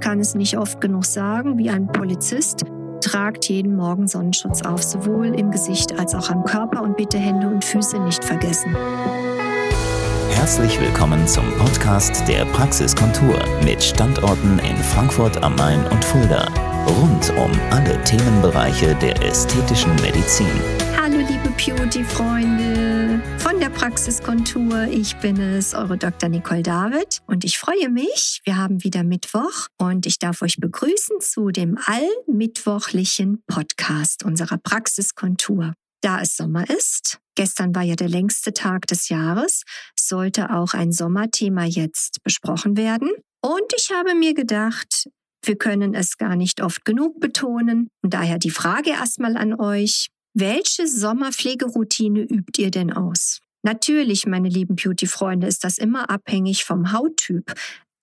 ich kann es nicht oft genug sagen, wie ein Polizist, tragt jeden Morgen Sonnenschutz auf, sowohl im Gesicht als auch am Körper und bitte Hände und Füße nicht vergessen. Herzlich willkommen zum Podcast der Praxiskontur mit Standorten in Frankfurt am Main und Fulda. Rund um alle Themenbereiche der ästhetischen Medizin. Hallo liebe Beauty-Freunde von der Praxiskontur. Ich bin es, eure Dr. Nicole David und ich freue mich. Wir haben wieder Mittwoch und ich darf euch begrüßen zu dem allmittwochlichen Podcast unserer Praxiskontur. Da es Sommer ist, gestern war ja der längste Tag des Jahres, sollte auch ein Sommerthema jetzt besprochen werden. Und ich habe mir gedacht, wir können es gar nicht oft genug betonen. Und daher die Frage erstmal an euch. Welche Sommerpflegeroutine übt ihr denn aus? Natürlich, meine lieben Beauty-Freunde, ist das immer abhängig vom Hauttyp.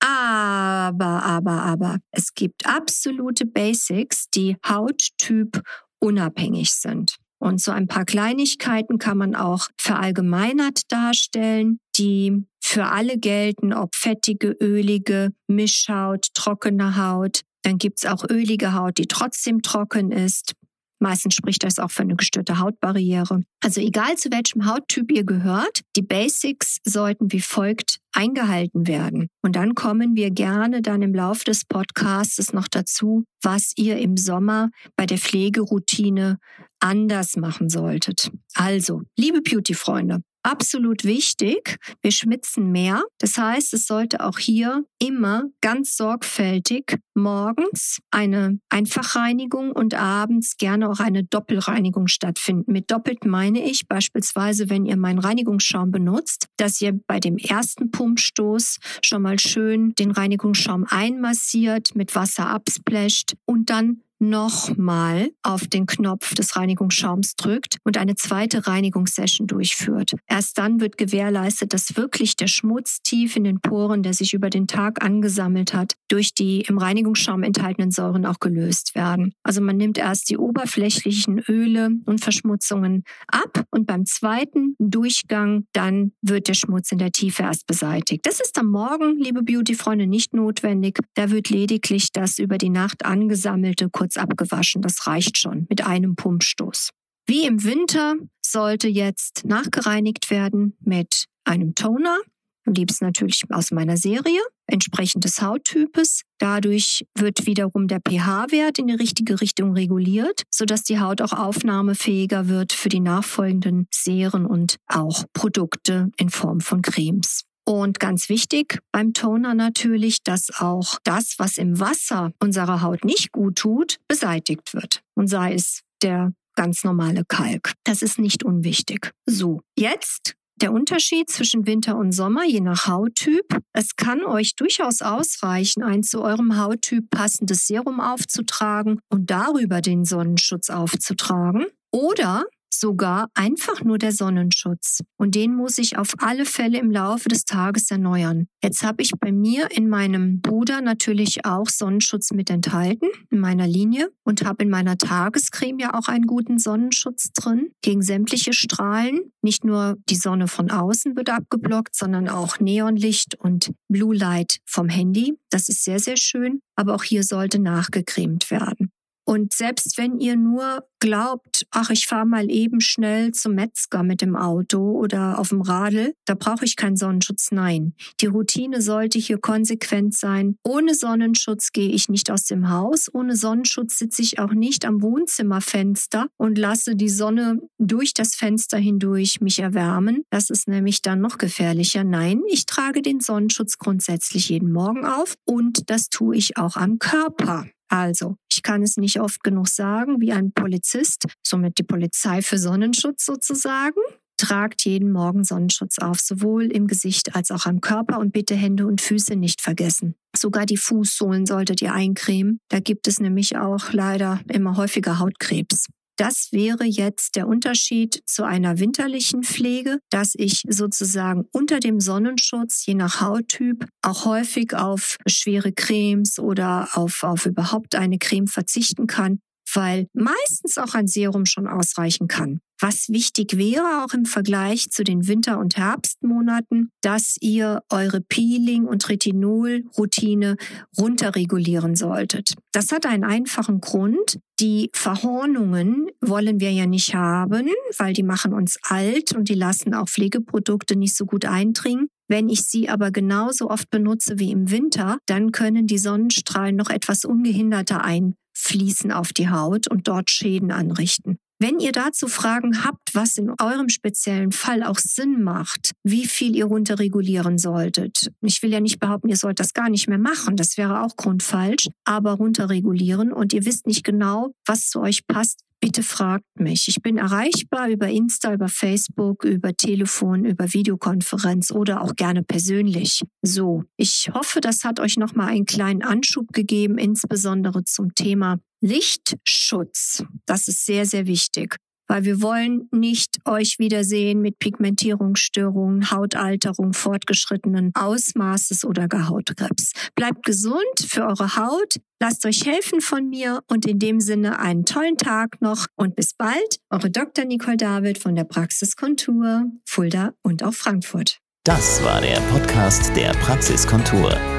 Aber, aber, aber, es gibt absolute Basics, die Hauttyp unabhängig sind. Und so ein paar Kleinigkeiten kann man auch verallgemeinert darstellen, die für alle gelten, ob fettige, ölige, Mischhaut, trockene Haut. Dann gibt's auch ölige Haut, die trotzdem trocken ist. Meistens spricht das auch für eine gestörte Hautbarriere. Also egal zu welchem Hauttyp ihr gehört, die Basics sollten wie folgt eingehalten werden. Und dann kommen wir gerne dann im Laufe des Podcasts noch dazu, was ihr im Sommer bei der Pflegeroutine anders machen solltet. Also, liebe Beauty-Freunde, absolut wichtig. Wir schmitzen mehr. Das heißt, es sollte auch hier immer ganz sorgfältig morgens eine Einfachreinigung und abends gerne auch eine Doppelreinigung stattfinden. Mit doppelt meine ich beispielsweise, wenn ihr meinen Reinigungsschaum benutzt, dass ihr bei dem ersten Pumpstoß schon mal schön den Reinigungsschaum einmassiert, mit Wasser absplasht und dann nochmal auf den Knopf des Reinigungsschaums drückt und eine zweite Reinigungssession durchführt. Erst dann wird gewährleistet, dass wirklich der Schmutz tief in den Poren, der sich über den Tag angesammelt hat, durch die im Reinigungsschaum enthaltenen Säuren auch gelöst werden. Also man nimmt erst die oberflächlichen Öle und Verschmutzungen ab und beim zweiten Durchgang dann wird der Schmutz in der Tiefe erst beseitigt. Das ist am Morgen, liebe Beauty-Freunde, nicht notwendig. Da wird lediglich das über die Nacht angesammelte kurz abgewaschen. Das reicht schon mit einem Pumpstoß. Wie im Winter sollte jetzt nachgereinigt werden mit einem Toner. Am liebsten natürlich aus meiner Serie, entsprechend des Hauttypes. Dadurch wird wiederum der pH-Wert in die richtige Richtung reguliert, sodass die Haut auch aufnahmefähiger wird für die nachfolgenden Serien und auch Produkte in Form von Cremes. Und ganz wichtig beim Toner natürlich, dass auch das, was im Wasser unserer Haut nicht gut tut, beseitigt wird. Und sei es der ganz normale Kalk. Das ist nicht unwichtig. So, jetzt der Unterschied zwischen Winter und Sommer, je nach Hauttyp. Es kann euch durchaus ausreichen, ein zu eurem Hauttyp passendes Serum aufzutragen und darüber den Sonnenschutz aufzutragen. Oder sogar einfach nur der Sonnenschutz. Und den muss ich auf alle Fälle im Laufe des Tages erneuern. Jetzt habe ich bei mir in meinem Puder natürlich auch Sonnenschutz mit enthalten, in meiner Linie, und habe in meiner Tagescreme ja auch einen guten Sonnenschutz drin gegen sämtliche Strahlen. Nicht nur die Sonne von außen wird abgeblockt, sondern auch Neonlicht und Blue Light vom Handy. Das ist sehr, sehr schön. Aber auch hier sollte nachgecremt werden. Und selbst wenn ihr nur glaubt, ach, ich fahre mal eben schnell zum Metzger mit dem Auto oder auf dem Radl, da brauche ich keinen Sonnenschutz. Nein, die Routine sollte hier konsequent sein. Ohne Sonnenschutz gehe ich nicht aus dem Haus. Ohne Sonnenschutz sitze ich auch nicht am Wohnzimmerfenster und lasse die Sonne durch das Fenster hindurch mich erwärmen. Das ist nämlich dann noch gefährlicher. Nein, ich trage den Sonnenschutz grundsätzlich jeden Morgen auf und das tue ich auch am Körper. Also, ich kann es nicht oft genug sagen, wie ein Polizist, somit die Polizei für Sonnenschutz sozusagen, tragt jeden Morgen Sonnenschutz auf, sowohl im Gesicht als auch am Körper und bitte Hände und Füße nicht vergessen. Sogar die Fußsohlen solltet ihr eincremen. Da gibt es nämlich auch leider immer häufiger Hautkrebs. Das wäre jetzt der Unterschied zu einer winterlichen Pflege, dass ich sozusagen unter dem Sonnenschutz, je nach Hauttyp, auch häufig auf schwere Cremes oder auf, auf überhaupt eine Creme verzichten kann, weil meistens auch ein Serum schon ausreichen kann. Was wichtig wäre, auch im Vergleich zu den Winter- und Herbstmonaten, dass ihr eure Peeling- und Retinol-Routine runterregulieren solltet. Das hat einen einfachen Grund. Die Verhornungen wollen wir ja nicht haben, weil die machen uns alt und die lassen auch Pflegeprodukte nicht so gut eindringen. Wenn ich sie aber genauso oft benutze wie im Winter, dann können die Sonnenstrahlen noch etwas ungehinderter einfließen auf die Haut und dort Schäden anrichten. Wenn ihr dazu Fragen habt, was in eurem speziellen Fall auch Sinn macht, wie viel ihr runterregulieren solltet. Ich will ja nicht behaupten, ihr sollt das gar nicht mehr machen, das wäre auch grundfalsch, aber runterregulieren und ihr wisst nicht genau, was zu euch passt, bitte fragt mich. Ich bin erreichbar über Insta, über Facebook, über Telefon, über Videokonferenz oder auch gerne persönlich. So, ich hoffe, das hat euch nochmal einen kleinen Anschub gegeben, insbesondere zum Thema Lichtschutz. Das ist sehr, sehr wichtig weil wir wollen nicht euch wiedersehen mit Pigmentierungsstörungen, Hautalterung fortgeschrittenen Ausmaßes oder gar Hautkrebs. Bleibt gesund für eure Haut, lasst euch helfen von mir und in dem Sinne einen tollen Tag noch und bis bald, eure Dr. Nicole David von der Praxis Kontur, Fulda und auch Frankfurt. Das war der Podcast der Praxiskontur.